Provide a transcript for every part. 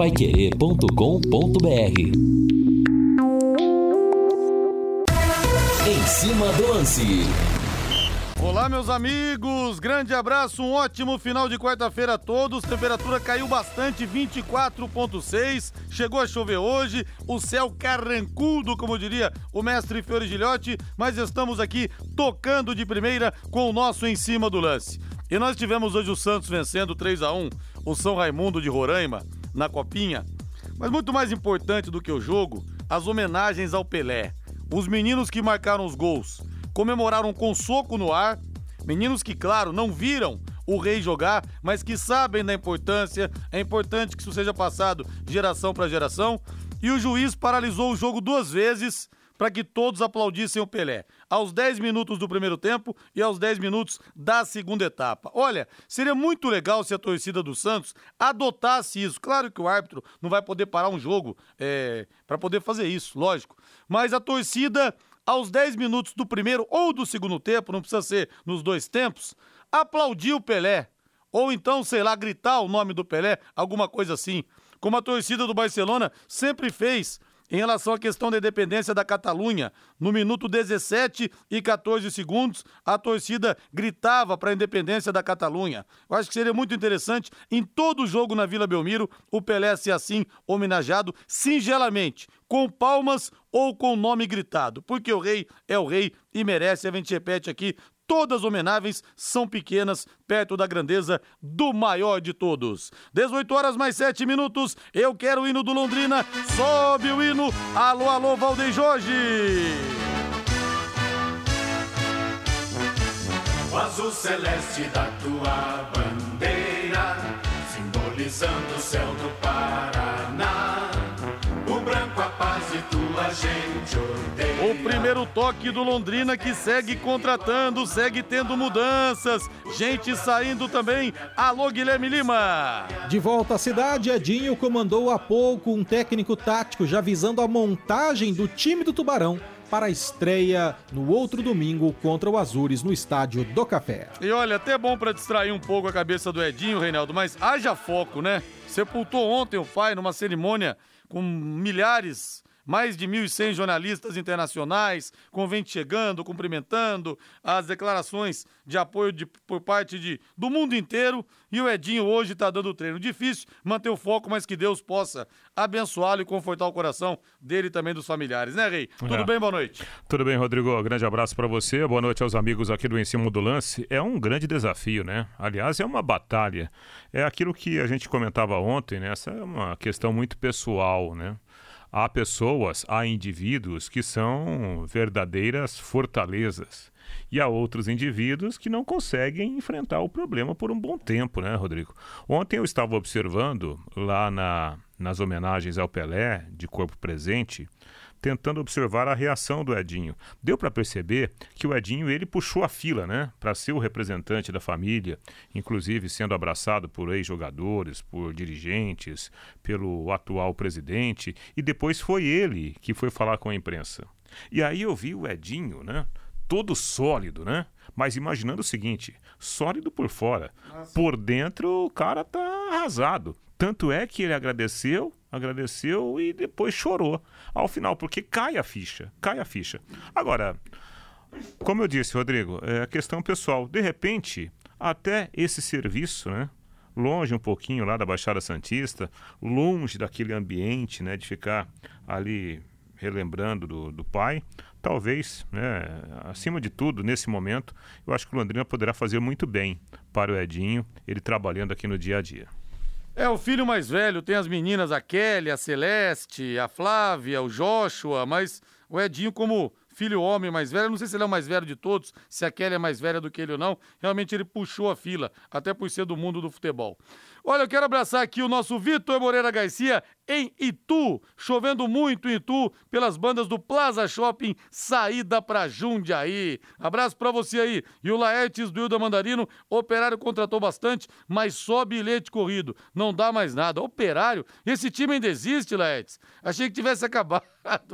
paiquerê.com.br Em cima do lance. Olá, meus amigos! Grande abraço, um ótimo final de quarta-feira a todos. Temperatura caiu bastante, 24,6. Chegou a chover hoje, o céu carrancudo, como diria o mestre Fiore Gilhote, mas estamos aqui tocando de primeira com o nosso em cima do lance. E nós tivemos hoje o Santos vencendo 3 a 1 o São Raimundo de Roraima na Copinha. Mas muito mais importante do que o jogo, as homenagens ao Pelé. Os meninos que marcaram os gols comemoraram com soco no ar. Meninos que, claro, não viram o rei jogar, mas que sabem da importância. É importante que isso seja passado geração para geração. E o juiz paralisou o jogo duas vezes para que todos aplaudissem o Pelé. Aos 10 minutos do primeiro tempo e aos 10 minutos da segunda etapa. Olha, seria muito legal se a torcida do Santos adotasse isso. Claro que o árbitro não vai poder parar um jogo é, para poder fazer isso, lógico. Mas a torcida aos 10 minutos do primeiro ou do segundo tempo, não precisa ser nos dois tempos, aplaudir o Pelé. Ou então, sei lá, gritar o nome do Pelé, alguma coisa assim. Como a torcida do Barcelona sempre fez em relação à questão da independência da Catalunha. No minuto 17 e 14 segundos, a torcida gritava para a independência da Catalunha. Eu acho que seria muito interessante, em todo jogo na Vila Belmiro, o Pelé ser assim homenageado singelamente, com palmas ou com nome gritado, porque o rei é o rei e merece, a gente repete aqui, todas homenáveis são pequenas perto da grandeza do maior de todos. 18 horas mais 7 minutos, eu quero o hino do Londrina, sobe o hino, alô, alô, Valdeir Jorge! O azul celeste da tua bandeira, simbolizando o céu do Paraná. O primeiro toque do Londrina que segue contratando, segue tendo mudanças. Gente saindo também. Alô, Guilherme Lima. De volta à cidade, Edinho comandou há pouco um técnico tático já visando a montagem do time do Tubarão para a estreia no outro domingo contra o Azures no estádio do Café. E olha, até bom para distrair um pouco a cabeça do Edinho, Reinaldo, mas haja foco, né? Sepultou ontem o pai numa cerimônia com milhares mais de 1.100 jornalistas internacionais, convente chegando, cumprimentando, as declarações de apoio de, por parte de, do mundo inteiro. E o Edinho hoje está dando treino. Difícil manter o foco, mas que Deus possa abençoá-lo e confortar o coração dele e também dos familiares, né, Rei? Tudo É. bem? Boa noite. Tudo bem, Rodrigo? Grande abraço para você. Boa noite aos amigos aqui do Em Cima do Lance. É um grande desafio, né? Aliás, é uma batalha. É aquilo que a gente comentava ontem, né? Essa é uma questão muito pessoal, né? Há pessoas, há indivíduos que são verdadeiras fortalezas. E há outros indivíduos que não conseguem enfrentar o problema por um bom tempo, né, Rodrigo? Ontem eu estava observando lá na, nas homenagens ao Pelé, de corpo presente, tentando observar a reação do Edinho. Deu para perceber que o Edinho ele puxou a fila, né, para ser o representante da família, inclusive sendo abraçado por ex-jogadores, por dirigentes, pelo atual presidente, e depois foi ele que foi falar com a imprensa. E aí eu vi o Edinho, né, todo sólido, né? Mas imaginando o seguinte, sólido por fora, por dentro o cara tá arrasado. Tanto é que ele agradeceu, agradeceu e depois chorou ao final, porque cai a ficha, cai a ficha. Agora, como eu disse, Rodrigo, é questão pessoal. De repente, até esse serviço, né? Longe um pouquinho lá da Baixada Santista, longe daquele ambiente, né? De ficar ali relembrando do, do pai, talvez, né, acima de tudo, nesse momento, eu acho que o Londrina poderá fazer muito bem para o Edinho, ele trabalhando aqui no dia a dia. É o filho mais velho, tem as meninas, a Kelly, a Celeste, a Flávia, o Joshua, mas o Edinho, como filho homem mais velho, não sei se ele é o mais velho de todos, se a Kelly é mais velha do que ele ou não, realmente ele puxou a fila, até por ser do mundo do futebol. Olha, eu quero abraçar aqui o nosso Vitor Moreira Garcia em Itu, chovendo muito em Itu, pelas bandas do Plaza Shopping, saída pra Jundiaí. Abraço pra você aí. E o Laertes do Hilda Mandarino, operário contratou bastante, mas só bilhete corrido, não dá mais nada. Operário? Esse time ainda existe, Laertes? Achei que tivesse acabado,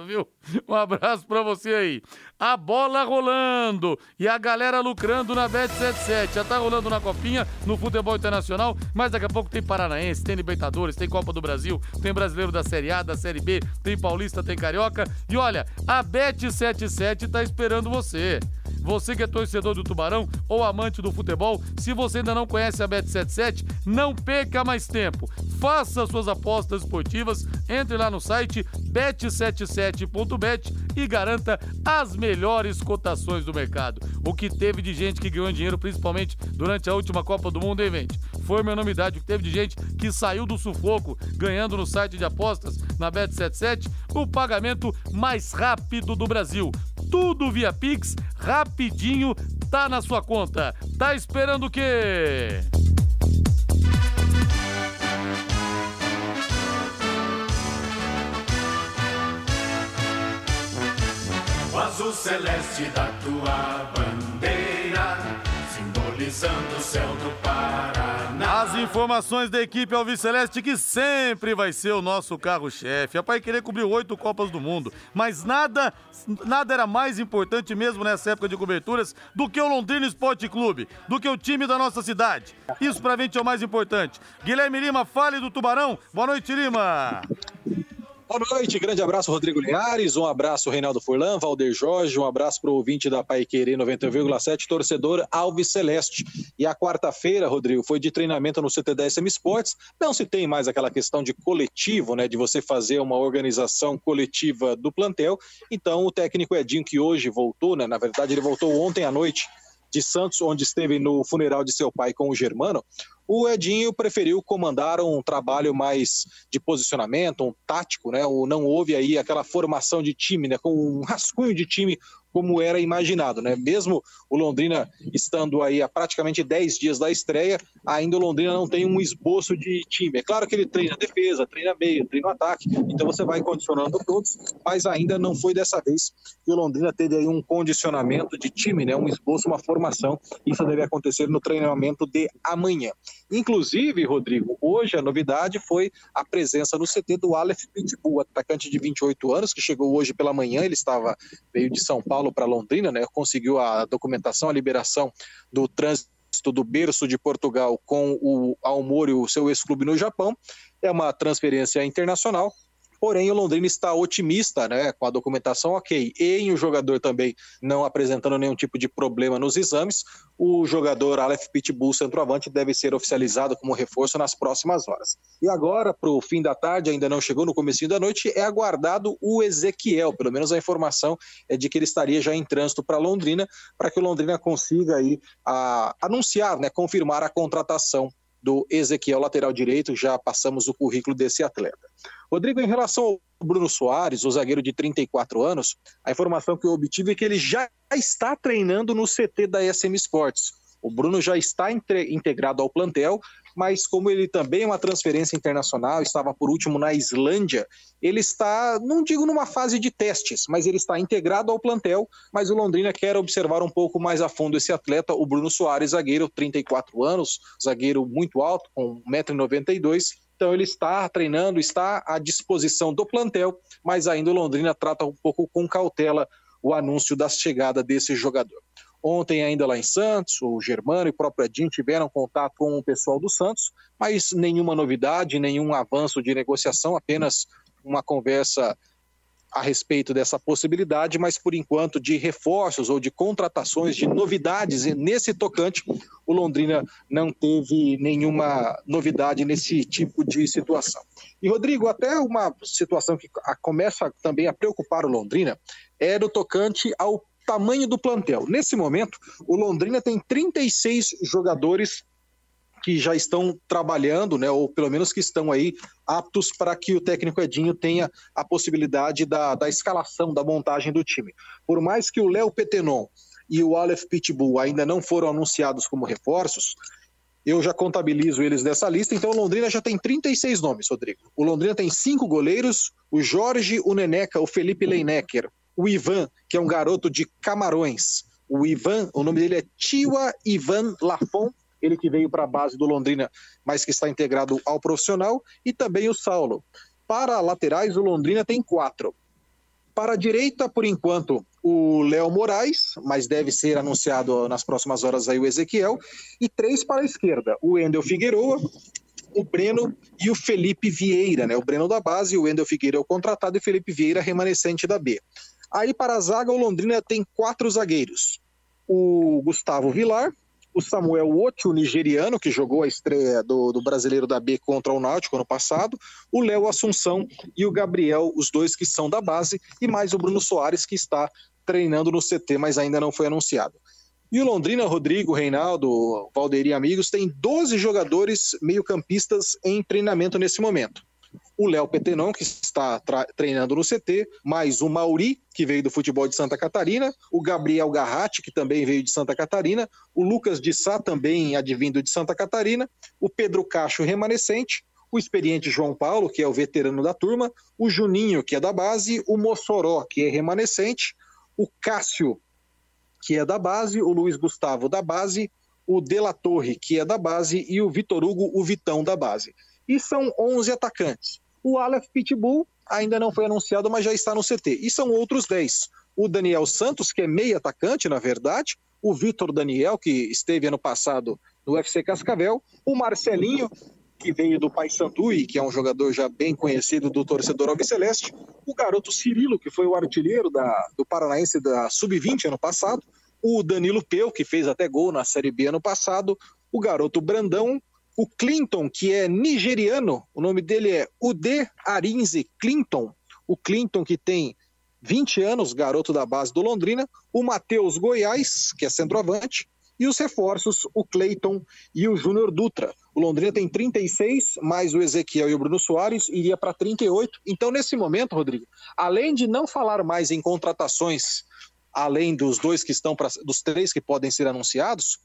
viu? Um abraço pra você aí. A bola rolando e a galera lucrando na Bet77. Já tá rolando na copinha, no futebol internacional, mas daqui a pouco tem Paranaense, tem Libertadores, tem Copa do Brasil, tem Brasileiro da Série A, da Série B, tem Paulista, tem Carioca. E olha, a Bet77 tá esperando você. Você que é torcedor do Tubarão ou amante do futebol, se você ainda não conhece a Bet77, não perca mais tempo. Faça suas apostas esportivas, entre lá no site bet77.bet e garanta as melhores cotações do mercado. O que teve de gente que ganhou dinheiro, principalmente durante a última Copa do Mundo, hein, gente? Foi uma enormidade. O que teve de gente que saiu do sufoco ganhando no site de apostas na Bet77 o pagamento mais rápido do Brasil tudo via Pix, rapidinho, tá na sua conta. Tá esperando o quê? O azul celeste da tua bandeira, simbolizando o céu do Paraná. As informações da equipe Alviceleste que sempre vai ser o nosso carro-chefe. A Pai Querer cobriu oito Copas do Mundo, mas nada, nada era mais importante mesmo nessa época de coberturas do que o Londrina Esporte Clube, do que o time da nossa cidade. Isso pra gente é o mais importante. Guilherme Lima, fale do Tubarão. Boa noite, Lima. Boa noite, grande abraço, Rodrigo Linhares, um abraço, Reinaldo Furlan, Valder Jorge, um abraço para o ouvinte da Pai Querer 91,7, torcedor Alves Celeste. E a quarta-feira, Rodrigo, foi de treinamento no CT10 SM Sports. Não se tem mais aquela questão de coletivo, né, de você fazer uma organização coletiva do plantel. Então, o técnico Edinho, que hoje voltou, né, na verdade, ele voltou ontem à noite de Santos, onde esteve no funeral de seu pai com o Germano, o Edinho preferiu comandar um trabalho mais de posicionamento, um tático, né? O, não houve aí aquela formação de time, né? Com um rascunho de time como era imaginado, né? Mesmo o Londrina estando aí há praticamente 10 dias da estreia, ainda o Londrina não tem um esboço de time. É claro que ele treina defesa, treina meio, treina ataque, então você vai condicionando todos, mas ainda não foi dessa vez que o Londrina teve aí um condicionamento de time, né? Um esboço, uma formação. Isso deve acontecer no treinamento de amanhã. Inclusive, Rodrigo, hoje a novidade foi a presença no CT do Aleph Pitbull, atacante de 28 anos, que chegou hoje pela manhã, ele estava veio de São Paulo para Londrina, né? Conseguiu a documentação, a liberação do trânsito do berço de Portugal com o Almori, o seu ex-clube no Japão. É uma transferência internacional. Porém, o Londrina está otimista né, com a documentação, ok. E o jogador também não apresentando nenhum tipo de problema nos exames, o jogador Aleph Pitbull, centroavante, deve ser oficializado como reforço nas próximas horas. E agora, para o fim da tarde, ainda não chegou no começo da noite, é aguardado o Ezequiel. Pelo menos a informação é de que ele estaria já em trânsito para Londrina, para que o Londrina consiga aí, a, anunciar, né, confirmar a contratação do Ezequiel, lateral direito, já passamos o currículo desse atleta. Rodrigo, em relação ao Bruno Soares, o zagueiro de 34 anos, a informação que eu obtive é que ele já está treinando no CT da SM Sports. O Bruno já está integrado ao plantel, mas como ele também é uma transferência internacional, estava por último na Islândia, ele está, não digo numa fase de testes, mas ele está integrado ao plantel, mas o Londrina quer observar um pouco mais a fundo esse atleta, o Bruno Soares, zagueiro, 34 anos, zagueiro muito alto, com 1,92m, então ele está treinando, está à disposição do plantel, mas ainda o Londrina trata um pouco com cautela o anúncio da chegada desse jogador. Ontem, ainda lá em Santos, o Germano e o próprio Edinho tiveram contato com o pessoal do Santos, mas nenhuma novidade, nenhum avanço de negociação, apenas uma conversa a respeito dessa possibilidade, mas por enquanto de reforços ou de contratações, de novidades nesse tocante, o Londrina não teve nenhuma novidade nesse tipo de situação. E Rodrigo, até uma situação que começa também a preocupar o Londrina é no tocante ao tamanho do plantel. Nesse momento, o Londrina tem 36 jogadores que já estão trabalhando, né, ou pelo menos que estão aí aptos para que o técnico Edinho tenha a possibilidade da, da escalação, da montagem do time. Por mais que o Léo Petenon e o Aleph Pitbull ainda não foram anunciados como reforços, eu já contabilizo eles dessa lista, então o Londrina já tem 36 nomes, Rodrigo. O Londrina tem cinco goleiros, o Jorge, o Neneca, o Felipe Leinecker, o Ivan, que é um garoto de Camarões. O Ivan, o nome dele é Tiwa Ivan Lafon, ele que veio para a base do Londrina, mas que está integrado ao profissional, e também o Saulo. Para laterais, o Londrina tem quatro. Para a direita, por enquanto, o Léo Moraes, mas deve ser anunciado nas próximas horas aí o Ezequiel, e três para a esquerda, o Endel Figueroa, o Breno e o Felipe Vieira, né? O Breno da base, o Wendel Figueira é o contratado e o Felipe Vieira remanescente da B. Aí para a zaga, o Londrina tem quatro zagueiros. O Gustavo Vilar, o Samuel Oti, o nigeriano, que jogou a estreia do, do brasileiro da B contra o Náutico ano passado, o Léo Assunção e o Gabriel, os dois que são da base, e mais o Bruno Soares, que está treinando no CT, mas ainda não foi anunciado. E o Londrina, Rodrigo, Reinaldo, Valderi e amigos, tem 12 jogadores meio-campistas em treinamento nesse momento o Léo Petenon, que está treinando no CT, mais o Mauri, que veio do futebol de Santa Catarina, o Gabriel Garratti, que também veio de Santa Catarina, o Lucas de Sá, também advindo de Santa Catarina, o Pedro Cacho, remanescente, o experiente João Paulo, que é o veterano da turma, o Juninho, que é da base, o Mossoró, que é remanescente, o Cássio, que é da base, o Luiz Gustavo da base, o De La Torre, que é da base, e o Vitor Hugo, o Vitão da base. E são 11 atacantes. O Aleph Pitbull ainda não foi anunciado, mas já está no CT. E são outros 10. O Daniel Santos, que é meio atacante, na verdade. O Vitor Daniel, que esteve ano passado no UFC Cascavel. O Marcelinho, que veio do Paysandu e que é um jogador já bem conhecido do torcedor albiceleste. O garoto Cirilo, que foi o artilheiro da, do Paranaense da Sub-20 ano passado. O Danilo Peu, que fez até gol na Série B ano passado. O garoto Brandão, o Clinton, que é nigeriano, o nome dele é Ude Arinze Clinton. O Clinton que tem 20 anos, garoto da base do Londrina. O Matheus Goiás, que é centroavante. E os reforços, o Cleiton e o Júnior Dutra. O Londrina tem 36, mais o Ezequiel e o Bruno Soares, iria para 38. Então, nesse momento, Rodrigo, além de não falar mais em contratações, além dos dois que estão, pra, dos três que podem ser anunciados,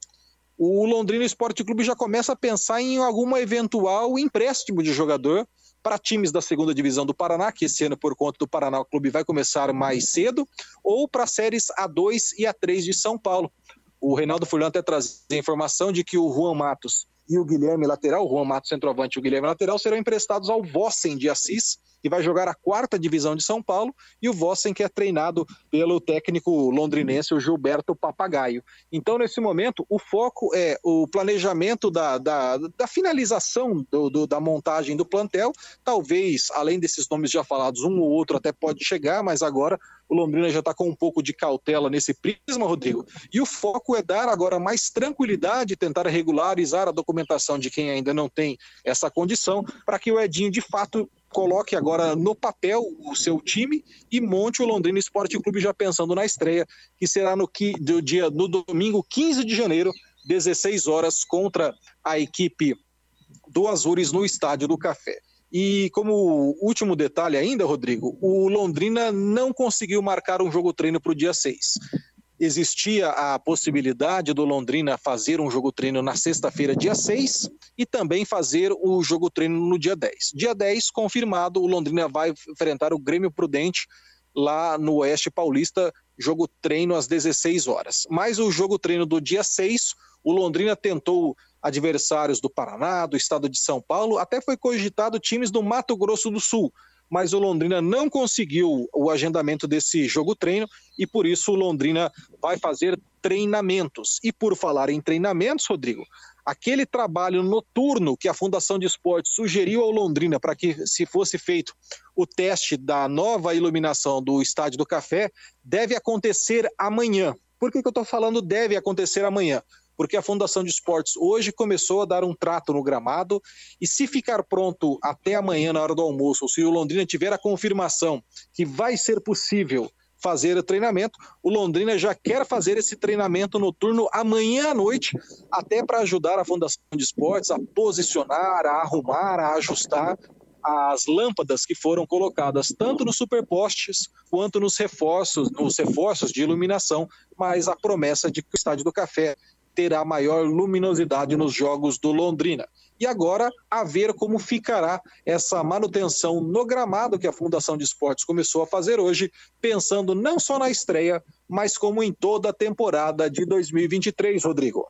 o Londrina Esporte Clube já começa a pensar em alguma eventual empréstimo de jogador para times da segunda divisão do Paraná, que esse ano, por conta do Paraná, o clube vai começar mais cedo, ou para séries A2 e A3 de São Paulo. O Reinaldo Furlan até traz a informação de que o Juan Matos e o Guilherme lateral, o Juan Matos centroavante e o Guilherme lateral, serão emprestados ao Vossen de Assis, que vai jogar a quarta divisão de São Paulo, e o Vossen, que é treinado pelo técnico londrinense, o Gilberto Papagaio. Então, nesse momento, o foco é o planejamento da, da, da finalização do, do, da montagem do plantel. Talvez, além desses nomes já falados, um ou outro até pode chegar, mas agora o Londrina já está com um pouco de cautela nesse prisma, Rodrigo. E o foco é dar agora mais tranquilidade, tentar regularizar a documentação de quem ainda não tem essa condição, para que o Edinho de fato coloque agora no papel o seu time e monte o Londrina Esporte Clube já pensando na estreia, que será no, do dia, no domingo 15 de janeiro, 16 horas, contra a equipe do Azures no Estádio do Café. E como último detalhe ainda, Rodrigo, o Londrina não conseguiu marcar um jogo treino para o dia 6. Existia a possibilidade do Londrina fazer um jogo treino na sexta-feira, dia 6, e também fazer o jogo treino no dia 10. Dia 10, confirmado, o Londrina vai enfrentar o Grêmio Prudente lá no Oeste Paulista, jogo treino às 16 horas. Mas o jogo treino do dia 6, o Londrina tentou adversários do Paraná, do estado de São Paulo, até foi cogitado times do Mato Grosso do Sul, mas o Londrina não conseguiu o agendamento desse jogo treino e por isso o Londrina vai fazer treinamentos. E por falar em treinamentos, Rodrigo, aquele trabalho noturno que a Fundação de Esportes sugeriu ao Londrina para que se fosse feito o teste da nova iluminação do Estádio do Café deve acontecer amanhã. Por que, que eu estou falando deve acontecer amanhã? Porque a Fundação de Esportes hoje começou a dar um trato no gramado e se ficar pronto até amanhã na hora do almoço, ou se o Londrina tiver a confirmação que vai ser possível fazer o treinamento, o Londrina já quer fazer esse treinamento noturno amanhã à noite, até para ajudar a Fundação de Esportes a posicionar, a arrumar, a ajustar as lâmpadas que foram colocadas tanto nos superpostes quanto nos reforços, nos reforços de iluminação, mas a promessa de que o Estádio do Café terá maior luminosidade nos jogos do Londrina. E agora, a ver como ficará essa manutenção no gramado que a Fundação de Esportes começou a fazer hoje, pensando não só na estreia, mas como em toda a temporada de 2023, Rodrigo.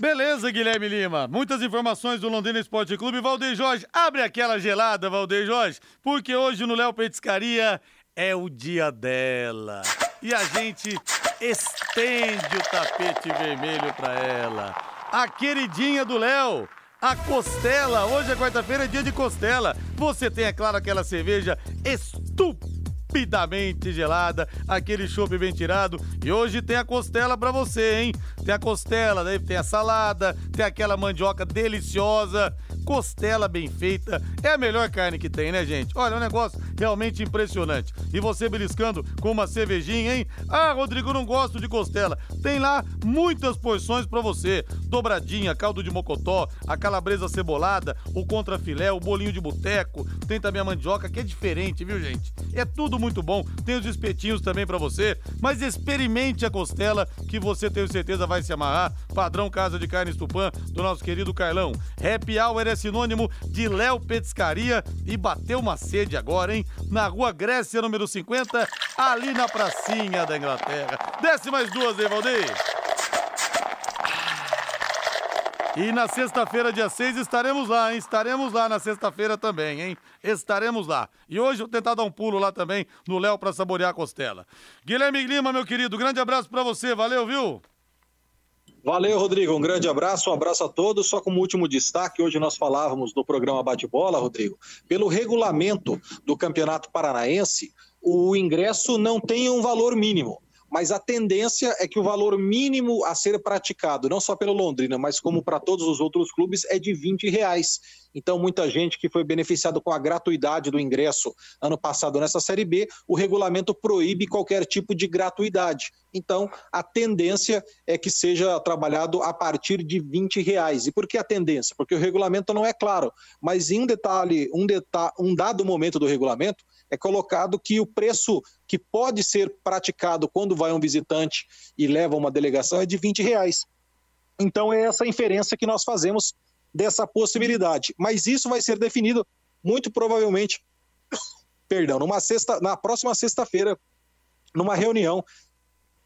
Beleza, Guilherme Lima. Muitas informações do Londrina Esporte Clube. Valdeir Jorge, abre aquela gelada, Valdeir Jorge, porque hoje no Léo Petiscaria é o dia dela. E a gente estende o tapete vermelho para ela. A queridinha do Léo, a costela. Hoje é quarta-feira, é dia de costela. Você tem, é claro, aquela cerveja estupidamente gelada, aquele chopp bem tirado. E hoje tem a costela para você, hein? Tem a costela, daí tem a salada, tem aquela mandioca deliciosa. Costela bem feita é a melhor carne que tem, né, gente? Olha, um negócio realmente impressionante. E você beliscando com uma cervejinha, hein? Ah, Rodrigo, não gosto de costela. Tem lá muitas porções para você: dobradinha, caldo de mocotó, a calabresa cebolada, o contrafilé, o bolinho de boteco. Tem também a mandioca, que é diferente, viu, gente? É tudo muito bom. Tem os espetinhos também para você. Mas experimente a costela, que você tenho certeza vai se amarrar. Padrão Casa de Carnes Tupã, do nosso querido Carlão. Happy Hour é sinônimo de Léo Petiscaria e bateu uma sede agora, hein? Na rua Grécia, número 50, ali na pracinha da Inglaterra. Desce mais duas aí, Valdeir. E na sexta-feira, dia 6, estaremos lá, hein? Estaremos lá na sexta-feira também, hein? Estaremos lá. E hoje eu vou tentar dar um pulo lá também no Léo para saborear a costela. Guilherme Lima, meu querido, grande abraço para você, valeu, viu? Valeu, Rodrigo. Um grande abraço, um abraço a todos. Só como último destaque, hoje nós falávamos no programa Bate-Bola, Rodrigo, pelo regulamento do Campeonato Paranaense, o ingresso não tem um valor mínimo mas a tendência é que o valor mínimo a ser praticado, não só pelo Londrina, mas como para todos os outros clubes, é de 20 reais. Então, muita gente que foi beneficiado com a gratuidade do ingresso ano passado nessa Série B, o regulamento proíbe qualquer tipo de gratuidade. Então, a tendência é que seja trabalhado a partir de 20 reais. E por que a tendência? Porque o regulamento não é claro, mas em um detalhe, um, deta um dado momento do regulamento, é colocado que o preço que pode ser praticado quando vai um visitante e leva uma delegação é de 20 reais. Então é essa inferência que nós fazemos dessa possibilidade. Mas isso vai ser definido muito provavelmente, perdão, numa sexta, na próxima sexta-feira, numa reunião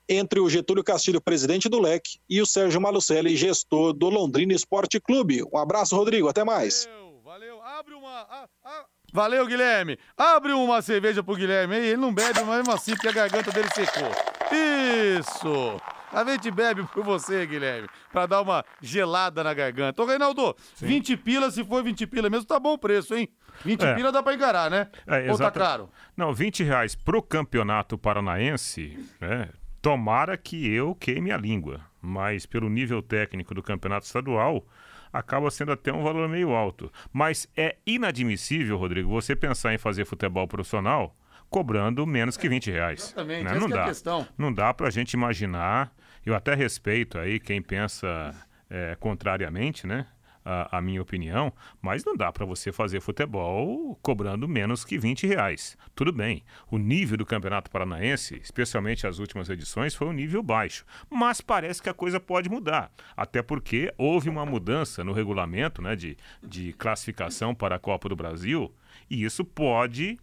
entre o Getúlio Castilho, presidente do LEC, e o Sérgio Malucelli, gestor do Londrina Esporte Clube. Um abraço, Rodrigo. Até mais. Valeu, valeu. Abre uma. A, a... Valeu, Guilherme. Abre uma cerveja pro Guilherme aí. Ele não bebe, mas mesmo assim, porque a garganta dele secou. Isso! A gente bebe por você, Guilherme, pra dar uma gelada na garganta. Ô, Reinaldo, Sim. 20 pila, se for 20 pila mesmo, tá bom o preço, hein? 20 é. pila dá pra encarar, né? É, Ou tá caro? Não, 20 reais pro campeonato paranaense, né? Tomara que eu queime a língua, mas pelo nível técnico do campeonato estadual, acaba sendo até um valor meio alto. Mas é inadmissível, Rodrigo, você pensar em fazer futebol profissional cobrando menos que 20 reais. Exatamente, né? não, dá, é questão. não dá para a gente imaginar, eu até respeito aí quem pensa é, contrariamente, né? A, a, minha opinião, mas não dá para você fazer futebol cobrando menos que 20 reais. Tudo bem, o nível do Campeonato Paranaense, especialmente as últimas edições, foi um nível baixo, mas parece que a coisa pode mudar, até porque houve uma mudança no regulamento né, de, de classificação para a Copa do Brasil, e isso pode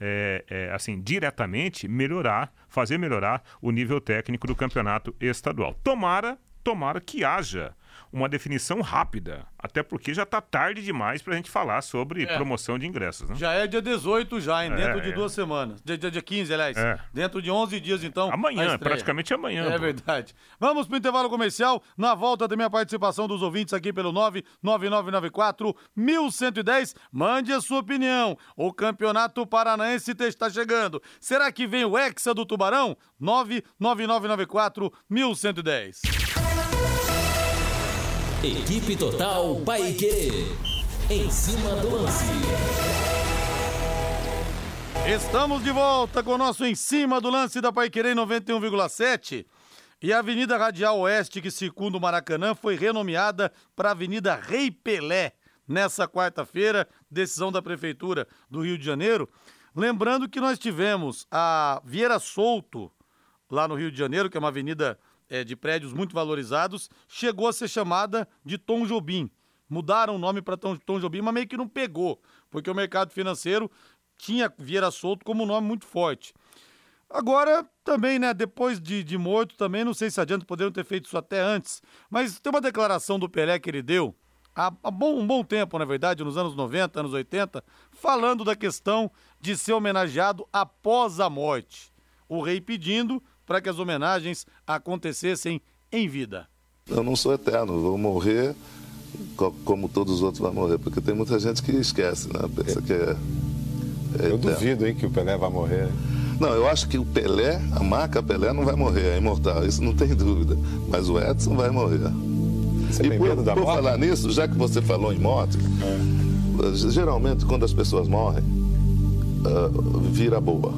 é, é, assim, diretamente melhorar, fazer melhorar o nível técnico do campeonato estadual. Tomara, tomara que haja uma definição rápida, até porque já está tarde demais para a gente falar sobre é. promoção de ingressos. Né? Já é dia 18 já, em é, dentro de é. duas semanas. Dia, dia, dia 15, aliás. É. Dentro de 11 dias, então. Amanhã, praticamente amanhã. É pô. verdade. Vamos para o intervalo comercial. Na volta da minha participação dos ouvintes aqui pelo 99994 1110. Mande a sua opinião. O Campeonato Paranaense está chegando. Será que vem o Hexa do Tubarão? 99994 1110. Equipe Total Paique. Em cima do lance. Estamos de volta com o nosso Em Cima do Lance da Paiquerê 91,7. E a Avenida Radial Oeste, que circunda o Maracanã, foi renomeada para Avenida Rei Pelé nessa quarta-feira, decisão da Prefeitura do Rio de Janeiro. Lembrando que nós tivemos a Vieira Solto, lá no Rio de Janeiro, que é uma avenida é, de prédios muito valorizados, chegou a ser chamada de Tom Jobim. Mudaram o nome para Tom, Tom Jobim, mas meio que não pegou, porque o mercado financeiro tinha Vieira Solto como um nome muito forte. Agora, também, né, depois de, de morto, também não sei se adianta, poderiam ter feito isso até antes, mas tem uma declaração do Pelé que ele deu há, bom, um bom tempo, na verdade, nos anos 90, anos 80, falando da questão de ser homenageado após a morte. O rei pedindo para que as homenagens acontecessem em vida. Eu não sou eterno, vou morrer como todos os outros vão morrer, porque tem muita gente que esquece, né? Pensa que é. é eu duvido, hein, que o Pelé vai morrer. Não, eu acho que o Pelé, a marca Pelé não vai morrer, é imortal, isso não tem dúvida. Mas o Edson vai morrer. Você e por, por falar nisso, já que você falou em morte, é. geralmente quando as pessoas morrem, uh, vira boa.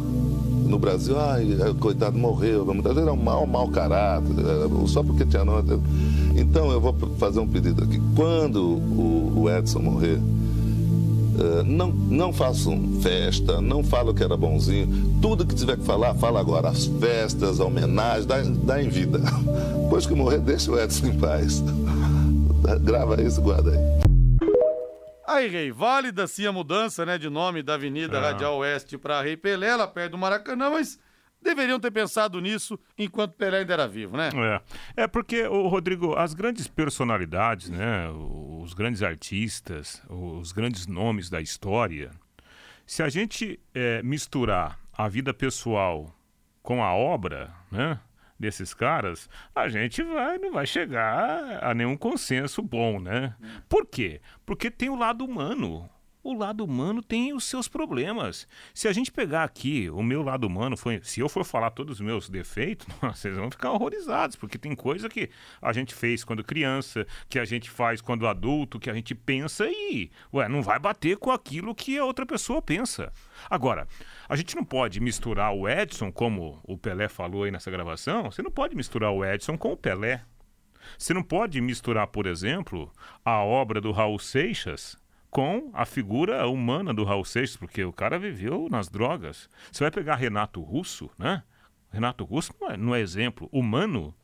No Brasil, ai, coitado, morreu. É um mau, mau caráter, só porque tinha nota. Então eu vou fazer um pedido aqui. Quando o, o Edson morrer, uh, não, não façam festa, não falo que era bonzinho. Tudo que tiver que falar, fala agora. As festas, a homenagem, dá, dá em vida. Depois que morrer, deixa o Edson em paz. Grava isso, guarda aí. Aí, Rei, válida sim a mudança né, de nome da Avenida é. Radial Oeste para Rei Pelé, lá perto do Maracanã, mas deveriam ter pensado nisso enquanto Pelé ainda era vivo, né? É, é porque, o Rodrigo, as grandes personalidades, né, os grandes artistas, os grandes nomes da história, se a gente é, misturar a vida pessoal com a obra, né, desses caras, a gente vai, não vai chegar a nenhum consenso bom, né? Por quê? Porque tem o lado humano o lado humano tem os seus problemas. Se a gente pegar aqui, o meu lado humano foi. Se eu for falar todos os meus defeitos, vocês vão ficar horrorizados, porque tem coisa que a gente fez quando criança, que a gente faz quando adulto, que a gente pensa e. Ué, não vai bater com aquilo que a outra pessoa pensa. Agora, a gente não pode misturar o Edson, como o Pelé falou aí nessa gravação, você não pode misturar o Edson com o Pelé. Você não pode misturar, por exemplo, a obra do Raul Seixas com a figura humana do Raul Seixas, porque o cara viveu nas drogas. Você vai pegar Renato Russo, né? Renato Russo não é, não é exemplo. Humano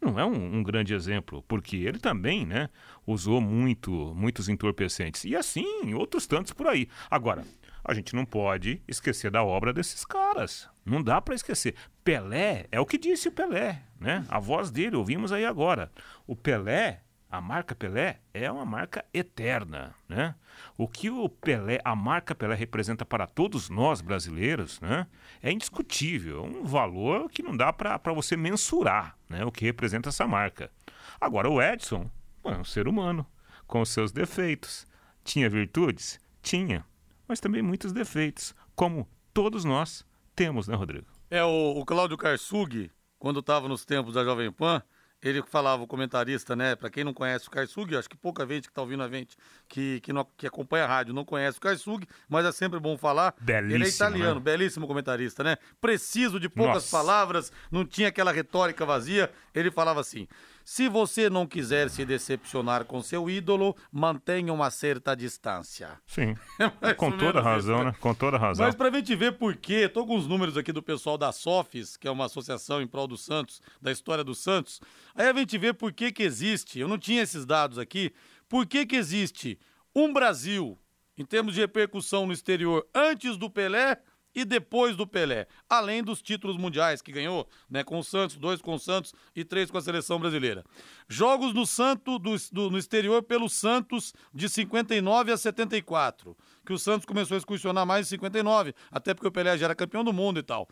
não é um, um, grande exemplo, porque ele também, né, usou muito, muitos entorpecentes. E assim, outros tantos por aí. Agora, a gente não pode esquecer da obra desses caras. Não dá para esquecer. Pelé é o que disse o Pelé, né? A voz dele, ouvimos aí agora. O Pelé a marca Pelé é uma marca eterna, né? O que o Pelé, a marca Pelé representa para todos nós brasileiros, né? É indiscutível, é um valor que não dá para você mensurar, né? O que representa essa marca. Agora o Edson, é um ser humano com seus defeitos. Tinha virtudes? Tinha, mas também muitos defeitos, como todos nós temos, né, Rodrigo? É o, o Cláudio Karsug, quando estava nos tempos da Jovem Pan, ele falava, o comentarista, né? Para quem não conhece o Karsug, acho que pouca gente que está ouvindo a gente que, que, não, que acompanha a rádio não conhece o Karsug, mas é sempre bom falar. Belíssimo, ele é italiano, né? belíssimo comentarista, né? Preciso de poucas Nossa. palavras, não tinha aquela retórica vazia. Ele falava assim: se você não quiser se decepcionar com seu ídolo, mantenha uma certa distância. Sim. Com toda razão, isso, né? né? Com toda razão. Mas pra gente ver por quê, tô com os números aqui do pessoal da SOFIS, que é uma associação em prol do Santos, da história do Santos. Aí a gente vê por que que existe, eu não tinha esses dados aqui, por que que existe um Brasil, em termos de repercussão no exterior, antes do Pelé e depois do Pelé, além dos títulos mundiais que ganhou, né, com o Santos, dois com o Santos e três com a seleção brasileira. Jogos no Santo do, do, no exterior pelo Santos de 59 a 74, que o Santos começou a excursionar mais em 59, até porque o Pelé já era campeão do mundo e tal.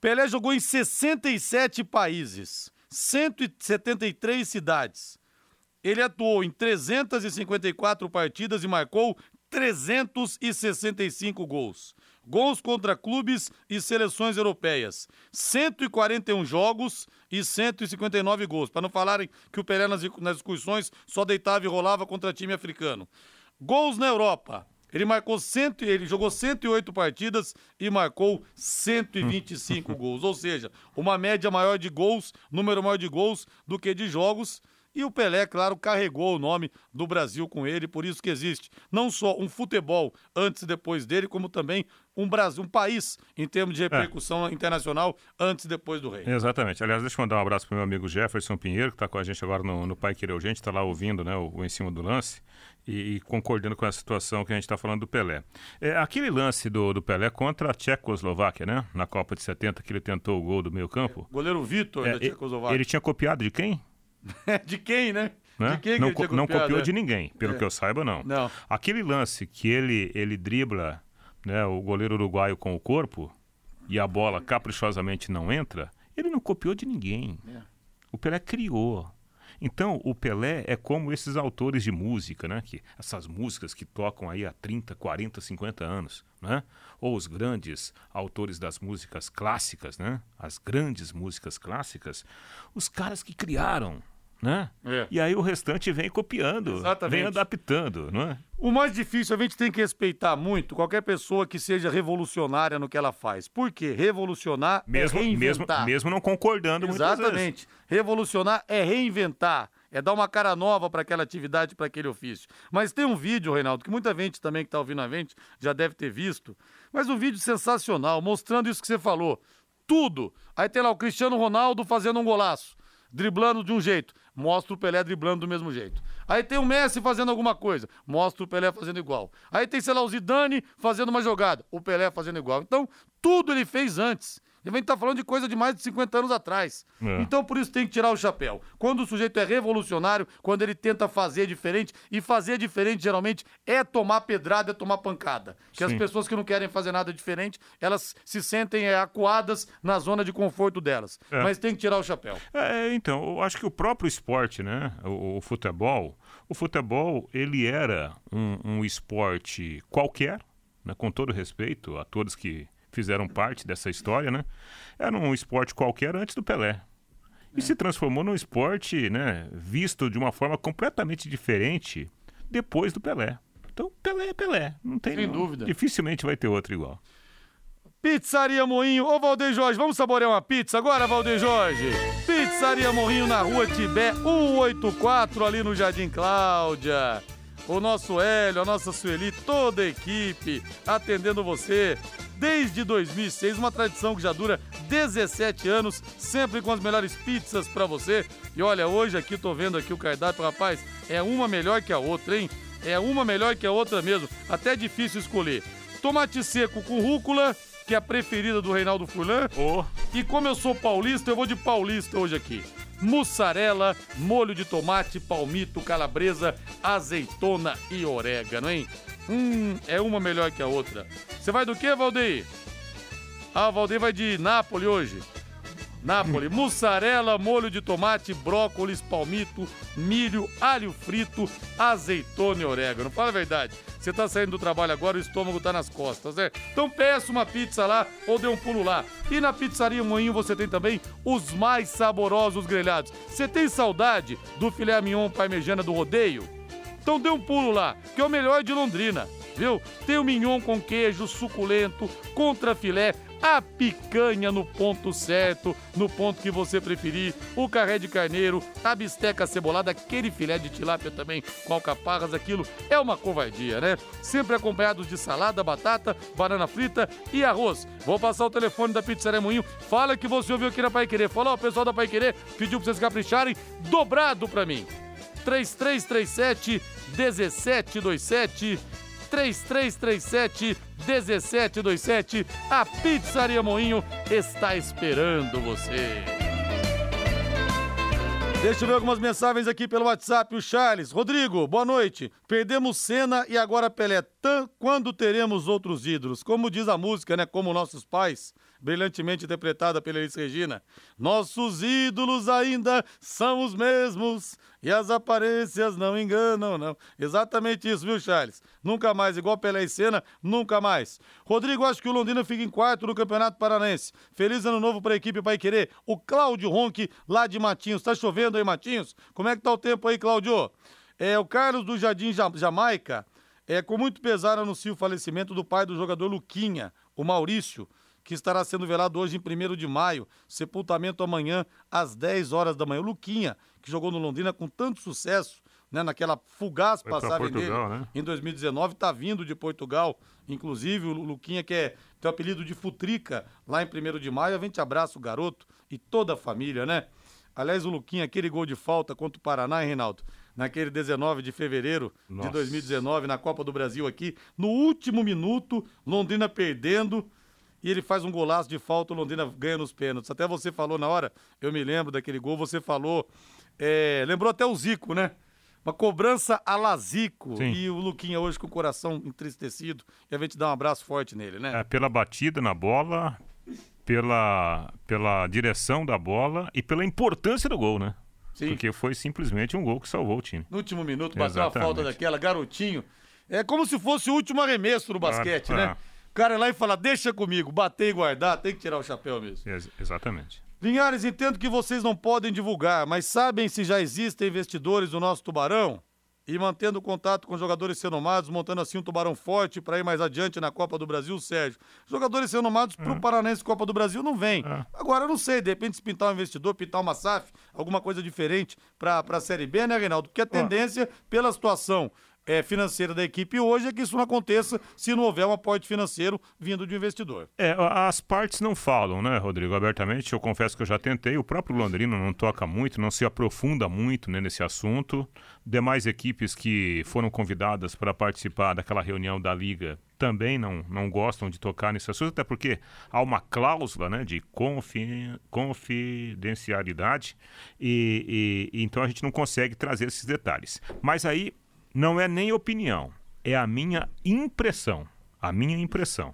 Pelé jogou em 67 países, 173 cidades. Ele atuou em 354 partidas e marcou 365 gols gols contra clubes e seleções europeias, 141 jogos e 159 gols. Para não falarem que o Pelé nas, nas excursões só deitava e rolava contra time africano. Gols na Europa. Ele marcou cento, ele jogou 108 partidas e marcou 125 gols, ou seja, uma média maior de gols, número maior de gols do que de jogos e o Pelé, claro, carregou o nome do Brasil com ele, por isso que existe não só um futebol antes e depois dele, como também um Brasil, um país em termos de repercussão é. internacional antes e depois do rei. Exatamente. Aliás, deixa eu mandar um abraço para meu amigo Jefferson Pinheiro, que está com a gente agora no, no Pai Querer Urgente, está lá ouvindo né, o, o Em Cima do Lance e, e concordando com a situação que a gente está falando do Pelé. É, aquele lance do, do Pelé contra a Tchecoslováquia, né? Na Copa de 70, que ele tentou o gol do meio campo. É, goleiro Vitor é, da Tchecoslováquia. Ele tinha copiado de quem? de quem, né? Né? De quem não, que não copiou é? de ninguém, pelo é. que eu saiba, não. não. Aquele lance que ele, ele dribla né, o goleiro uruguaio com o corpo e a bola caprichosamente não entra, ele não copiou de ninguém. É. O Pelé criou. Então, o Pelé é como esses autores de música, né? Que, essas músicas que tocam aí há 30, 40, 50 anos, né? Ou os grandes autores das músicas clássicas, né? As grandes músicas clássicas, os caras que criaram né? É. E aí o restante vem copiando, Exatamente. vem adaptando, não é? O mais difícil, a gente tem que respeitar muito qualquer pessoa que seja revolucionária no que ela faz. Por quê? Revolucionar mesmo, é reinventar. Mesmo, mesmo não concordando Exatamente. Revolucionar é reinventar, é dar uma cara nova para aquela atividade, para aquele ofício. Mas tem um vídeo, Reinaldo, que muita gente também que está ouvindo a gente já deve ter visto, mas um vídeo sensacional, mostrando isso que você falou. Tudo. Aí tem lá o Cristiano Ronaldo fazendo um golaço driblando de um jeito, mostra o Pelé driblando do mesmo jeito. Aí tem o Messi fazendo alguma coisa, mostra o Pelé fazendo igual. Aí tem, sei lá, o Zidane fazendo uma jogada, o Pelé fazendo igual. Então, tudo ele fez antes. A gente tá falando de coisa de mais de 50 anos atrás. É. Então, por isso tem que tirar o chapéu. Quando o sujeito é revolucionário, quando ele tenta fazer diferente, e fazer diferente geralmente é tomar pedrada, é tomar pancada. Que as pessoas que não querem fazer nada diferente, elas se sentem é, acuadas na zona de conforto delas. É. Mas tem que tirar o chapéu. É, então, eu acho que o próprio esporte, né? O, o futebol, o futebol, ele era um, um esporte qualquer, né, com todo respeito a todos que fizeram parte dessa história, né? Era um esporte qualquer antes do Pelé. E é. se transformou num esporte, né, visto de uma forma completamente diferente depois do Pelé. Então, Pelé é Pelé, não tem Sem dúvida. Dificilmente vai ter outro igual. Pizzaria Moinho. Ô, Valdeir Jorge, vamos saborear uma pizza agora, Valdeir Jorge? Pizzaria Moinho na rua Tibé 184, ali no Jardim Cláudia. O nosso Hélio, a nossa Sueli, toda a equipe atendendo você desde 2006, uma tradição que já dura 17 anos, sempre com as melhores pizzas para você. E olha, hoje aqui tô vendo aqui o cardápio, rapaz, é uma melhor que a outra, hein? É uma melhor que a outra mesmo, até difícil escolher. Tomate seco com rúcula, que é a preferida do Reinaldo Furlan. Oh. E como eu sou paulista, eu vou de paulista hoje aqui. Mussarela, molho de tomate, palmito, calabresa, azeitona e orégano, hein? Hum, é uma melhor que a outra. Você vai do que, Valdeir? Ah, o Valdeir vai de Nápoles hoje. Nápoles, mussarela, molho de tomate, brócolis, palmito, milho, alho frito, azeitona e orégano. Fala a verdade. Você tá saindo do trabalho agora, o estômago tá nas costas, né? Então peça uma pizza lá ou dê um pulo lá. E na pizzaria Moinho você tem também os mais saborosos grelhados. Você tem saudade do filé mignon parmegiana do rodeio? Então dê um pulo lá, que é o melhor de Londrina, viu? Tem o mignon com queijo suculento, contra filé, a picanha no ponto certo, no ponto que você preferir, o carré de carneiro, a bisteca cebolada, aquele filé de tilápia também com alcaparras, aquilo é uma covardia, né? Sempre acompanhados de salada, batata, banana frita e arroz. Vou passar o telefone da Pizzaria Moinho, fala que você ouviu aqui na Pai Querer. Fala, o pessoal da Pai Querer pediu pra vocês capricharem dobrado pra mim. 3337 1727 3337 1727. A Pizzaria Moinho está esperando você. Deixa eu ver algumas mensagens aqui pelo WhatsApp. O Charles. Rodrigo, boa noite. Perdemos Senna e agora Pelé. Quando teremos outros ídolos? Como diz a música, né? Como nossos pais brilhantemente interpretada pela Elis Regina. Nossos ídolos ainda são os mesmos e as aparências não enganam, não. Exatamente isso, viu, Charles? Nunca mais, igual Pelé e Senna, nunca mais. Rodrigo, acho que o Londrina fica em quarto no Campeonato Paranaense. Feliz ano novo para a equipe Pai Querer. O Cláudio Ronque, lá de Matinhos. Tá chovendo aí, Matinhos? Como é que tá o tempo aí, Cláudio? É, o Carlos do Jardim Jamaica, é, com muito pesar anuncia o falecimento do pai do jogador Luquinha, o Maurício que estará sendo velado hoje em 1 de maio. Sepultamento amanhã às 10 horas da manhã. O Luquinha, que jogou no Londrina com tanto sucesso, né, naquela fugaz passagem Portugal, dele né? em 2019, está vindo de Portugal. Inclusive, o Luquinha, que é, tem o apelido de Futrica, lá em 1 de maio. A gente abraça o garoto e toda a família, né? Aliás, o Luquinha, aquele gol de falta contra o Paraná, hein, Reinaldo? Naquele 19 de fevereiro Nossa. de 2019, na Copa do Brasil aqui, no último minuto, Londrina perdendo e ele faz um golaço de falta, o Londrina ganha nos pênaltis. Até você falou na hora, eu me lembro daquele gol, você falou, é, lembrou até o Zico, né? Uma cobrança a la Zico. Sim. E o Luquinha hoje com o coração entristecido. E a gente dá um abraço forte nele, né? É, pela batida na bola, pela, pela direção da bola e pela importância do gol, né? Sim. Porque foi simplesmente um gol que salvou o time. No último minuto, bateu Exatamente. a falta daquela, garotinho. É como se fosse o último arremesso no basquete, ah, né? Ah. O cara é lá e fala, deixa comigo, bater e guardar, tem que tirar o chapéu mesmo. Ex exatamente. Linhares, entendo que vocês não podem divulgar, mas sabem se já existem investidores do nosso Tubarão? E mantendo contato com jogadores renomados, montando assim um tubarão forte para ir mais adiante na Copa do Brasil, Sérgio. Jogadores renomados para o é. Paranense Copa do Brasil não vem. É. Agora, eu não sei, de repente, se pintar um investidor, pintar uma SAF, alguma coisa diferente para a Série B, né, Reinaldo? Porque a tendência, pela situação é, financeira da equipe hoje é que isso não aconteça se não houver um aporte financeiro vindo de um investidor. É, as partes não falam, né, Rodrigo, abertamente. Eu confesso que eu já tentei. O próprio Londrino não toca muito, não se aprofunda muito né, nesse assunto. Demais equipes que foram convidadas para participar daquela reunião da Liga também não, não gostam de tocar nesse assunto, até porque há uma cláusula né, de confi confidencialidade e, e, então a gente não consegue trazer esses detalhes. Mas aí não é nem opinião, é a minha impressão. A minha impressão.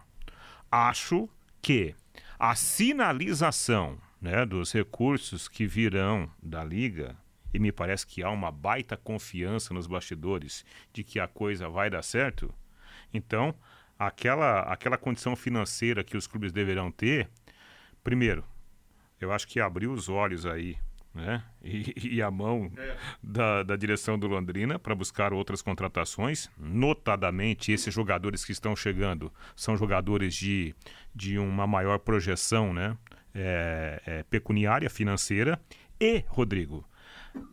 Acho que a sinalização né, dos recursos que virão da Liga, e me parece que há uma baita confiança nos bastidores de que a coisa vai dar certo, então aquela, aquela condição financeira que os clubes deverão ter, primeiro, eu acho que abriu os olhos aí né? E, e a mão é. da, da direção do Londrina para buscar outras contratações. Notadamente, esses jogadores que estão chegando são jogadores de, de uma maior projeção né? É, é, pecuniária, financeira. E, Rodrigo,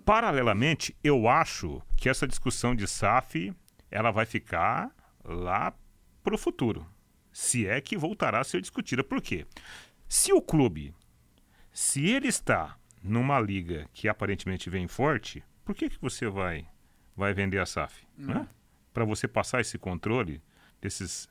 paralelamente, eu acho que essa discussão de SAF ela vai ficar lá para o futuro. Se é que voltará a ser discutida. Por quê? Se o clube, se ele está numa liga que aparentemente vem forte, por que, que você vai, vai vender a SAF? Hum. Né? Para você passar esse controle desses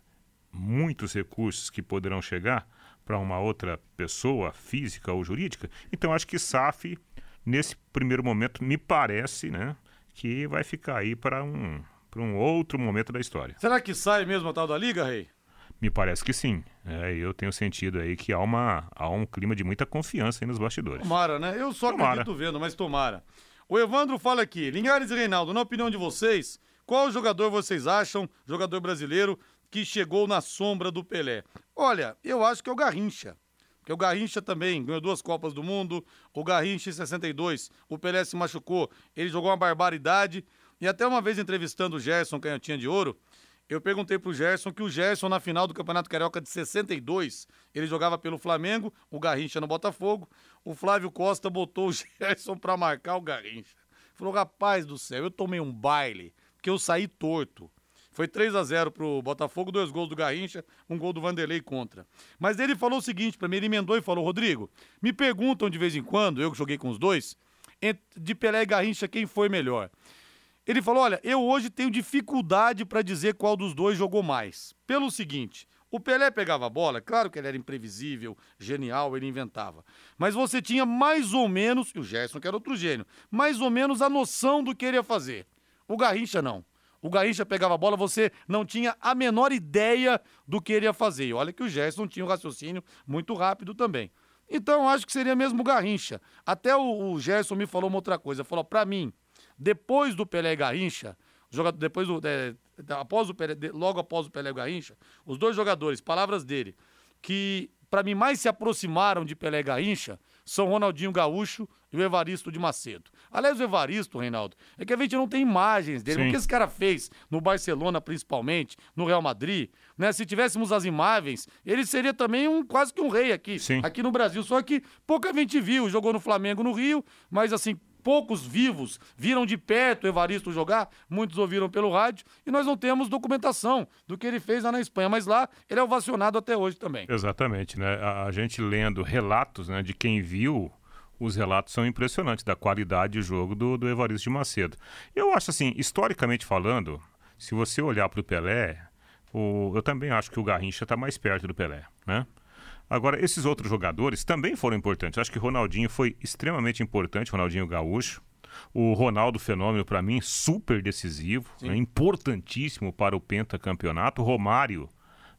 muitos recursos que poderão chegar para uma outra pessoa, física ou jurídica. Então, acho que SAF, nesse primeiro momento, me parece né, que vai ficar aí para um, um outro momento da história. Será que sai mesmo a tal da Liga, Rei? Me parece que sim. É, eu tenho sentido aí que há, uma, há um clima de muita confiança aí nos bastidores. Tomara, né? Eu só tomara. acredito vendo, mas tomara. O Evandro fala aqui, Linhares e Reinaldo, na opinião de vocês, qual jogador vocês acham, jogador brasileiro, que chegou na sombra do Pelé? Olha, eu acho que é o Garrincha. Porque o Garrincha também ganhou duas Copas do Mundo. O Garrincha em 62, o Pelé se machucou, ele jogou uma barbaridade. E até uma vez entrevistando o Gerson Canhotinha de Ouro, eu perguntei pro Gerson que o Gerson, na final do Campeonato Carioca de 62, ele jogava pelo Flamengo, o Garrincha no Botafogo. O Flávio Costa botou o Gerson para marcar o Garrincha. Falou, rapaz do céu, eu tomei um baile, que eu saí torto. Foi 3 a 0 pro Botafogo, dois gols do Garrincha, um gol do Vanderlei contra. Mas ele falou o seguinte para mim, ele emendou e falou: Rodrigo, me perguntam de vez em quando, eu que joguei com os dois, de Pelé e Garrincha, quem foi melhor? Ele falou: olha, eu hoje tenho dificuldade para dizer qual dos dois jogou mais. Pelo seguinte. O Pelé pegava a bola, claro que ele era imprevisível, genial, ele inventava. Mas você tinha mais ou menos, e o Gerson que era outro gênio, mais ou menos a noção do que ele ia fazer. O Garrincha não. O Garrincha pegava a bola, você não tinha a menor ideia do que ele ia fazer. E olha que o Gerson tinha um raciocínio muito rápido também. Então, acho que seria mesmo o Garrincha. Até o, o Gerson me falou uma outra coisa. Falou, para mim, depois do Pelé Garrincha, jogador, depois do, é, após o Pelé, logo após o Pelé Garrincha, os dois jogadores, palavras dele, que para mim mais se aproximaram de Pelé Garrincha são Ronaldinho Gaúcho e o Evaristo de Macedo. Aliás, o Evaristo, Reinaldo, é que a gente não tem imagens dele. Sim. O que esse cara fez no Barcelona, principalmente, no Real Madrid, né? Se tivéssemos as imagens, ele seria também um quase que um rei aqui, Sim. aqui no Brasil. Só que pouca gente viu, jogou no Flamengo no Rio, mas assim, poucos vivos viram de perto o Evaristo jogar, muitos ouviram pelo rádio, e nós não temos documentação do que ele fez lá na Espanha, mas lá ele é ovacionado até hoje também. Exatamente, né? A, a gente lendo relatos né, de quem viu os relatos são impressionantes da qualidade de jogo do, do Evaristo de Macedo. Eu acho assim, historicamente falando, se você olhar para o Pelé, eu também acho que o Garrincha está mais perto do Pelé, né? Agora, esses outros jogadores também foram importantes. Acho que Ronaldinho foi extremamente importante, Ronaldinho Gaúcho. O Ronaldo Fenômeno, para mim, super decisivo, né? importantíssimo para o pentacampeonato. O Romário,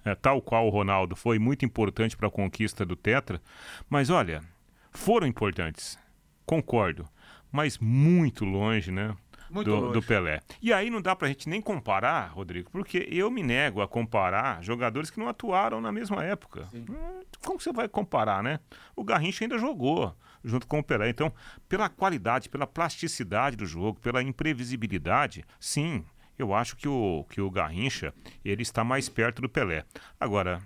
é, tal qual o Ronaldo, foi muito importante para a conquista do Tetra. Mas olha, foram importantes, concordo. mas muito longe, né? Muito do, do Pelé. E aí não dá pra gente nem comparar, Rodrigo, porque eu me nego a comparar jogadores que não atuaram na mesma época. Hum, Como você vai comparar, né? O Garrincha ainda jogou junto com o Pelé. Então, pela qualidade, pela plasticidade do jogo, pela imprevisibilidade, sim, eu acho que o, que o Garrincha ele está mais perto do Pelé. Agora,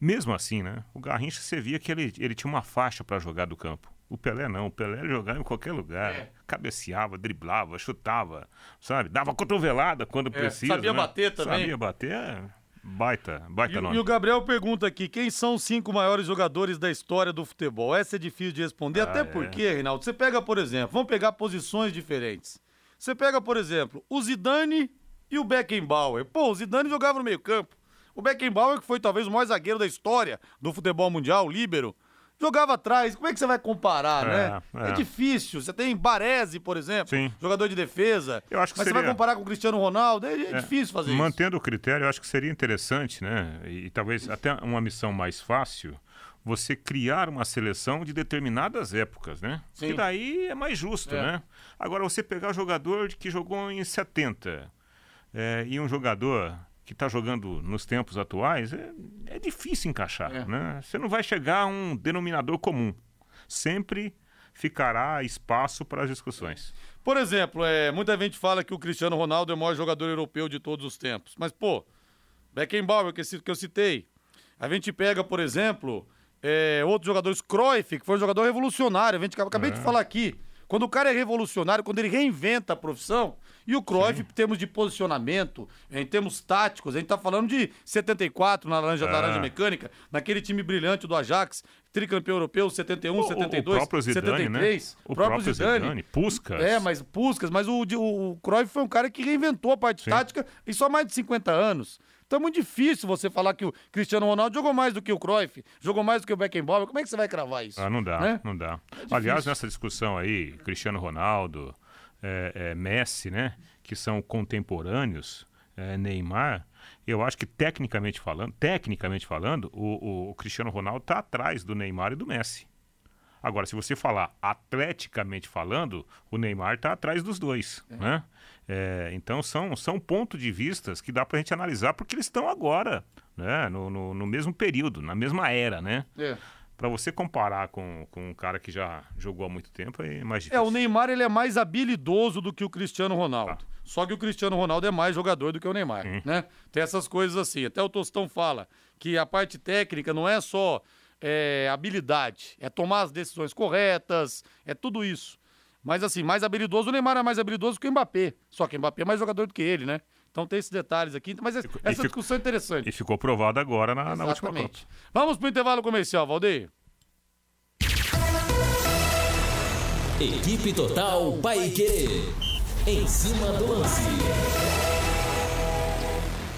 mesmo assim, né? O Garrincha você via que ele, ele tinha uma faixa para jogar do campo. O Pelé não, o Pelé jogava em qualquer lugar. É. Cabeceava, driblava, chutava, sabe? Dava cotovelada quando precisa. É, sabia né? bater também. Sabia bater, é baita, baita E, o- nome. e o Gabriel pergunta aqui: quem são os cinco maiores jogadores da história do futebol? Essa é difícil de responder, até é. porque, Reinaldo, você pega, por exemplo, vamos pegar posições diferentes. Você pega, por exemplo, o Zidane e o Beckenbauer. Pô, o Zidane jogava no meio-campo. O Beckenbauer, que foi talvez o maior zagueiro da história do futebol mundial, líbero, jogava atrás. Como é que você vai comparar, É, né? é. É difícil. Você tem Baresi, por exemplo, Sim. jogador de defesa. Eu acho que Mas você seria- vai comparar com o Cristiano Ronaldo, é, é difícil fazer isso. Mantendo o critério, eu acho que seria interessante, né? E, e talvez até uma missão mais fácil, você criar uma seleção de determinadas épocas, né? Sim. Que daí é mais justo, É. né? Agora, você pegar o jogador que jogou em 70 é, e um jogador que está jogando nos tempos atuais, é, é difícil encaixar, É. né? Você não vai chegar a um denominador comum. Sempre ficará espaço para as discussões. Por exemplo, é, muita gente fala que o Cristiano Ronaldo é o maior jogador europeu de todos os tempos. Mas, pô, Beckenbauer, que, que eu citei. A gente pega, por exemplo, é, outros jogadores, Cruyff, que foi um jogador revolucionário. A gente acabei de falar aqui. Quando o cara é revolucionário, quando ele reinventa a profissão, e o Cruyff, em termos de posicionamento, em termos táticos, a gente tá falando de 74 na Laranja, É. Laranja Mecânica, naquele time brilhante do Ajax, tricampeão europeu, 71, O- o- 72, o próprio Zidane, 73. né? O próprio Zidane, Puskas. É, mas Puskas, mas o, o, o Cruyff foi um cara que reinventou a parte Sim. tática em só mais de 50 anos. Então é muito difícil você falar que o Cristiano Ronaldo jogou mais do que o Cruyff, jogou mais do que o Beckenbauer. Como é que você vai cravar isso? Ah, não dá, Né? não dá. difícil. Aliás, nessa discussão aí, Cristiano Ronaldo, é, é, Messi, né, que são contemporâneos, é, Neymar, eu acho que tecnicamente falando, tecnicamente falando, o, o- o Cristiano Ronaldo está atrás do Neymar e do Messi. Agora, se você falar atleticamente falando, o Neymar está atrás dos dois, né? É, então são, são pontos de vistas que dá para a gente analisar porque eles estão agora, né? No, no, no mesmo período, na mesma era, né? É. Pra você comparar com, com um cara que já jogou há muito tempo, é mais É, difícil. o Neymar ele é mais habilidoso do que o Cristiano Ronaldo. Ah. Só que o Cristiano Ronaldo é mais jogador do que o Neymar, né? Tem essas coisas assim. Até o Tostão fala que a parte técnica não é só é, habilidade, é tomar as decisões corretas, é tudo isso. Mas assim, mais habilidoso, o Neymar é mais habilidoso que o Mbappé. Só que o Mbappé é mais jogador do que ele, né? Então tem esses detalhes aqui. Mas essa e essa fico- discussão é interessante. E ficou provado agora na, na última Copa. Vamos pro intervalo comercial, Valdeir. Equipe Total Paique. Em cima do lance.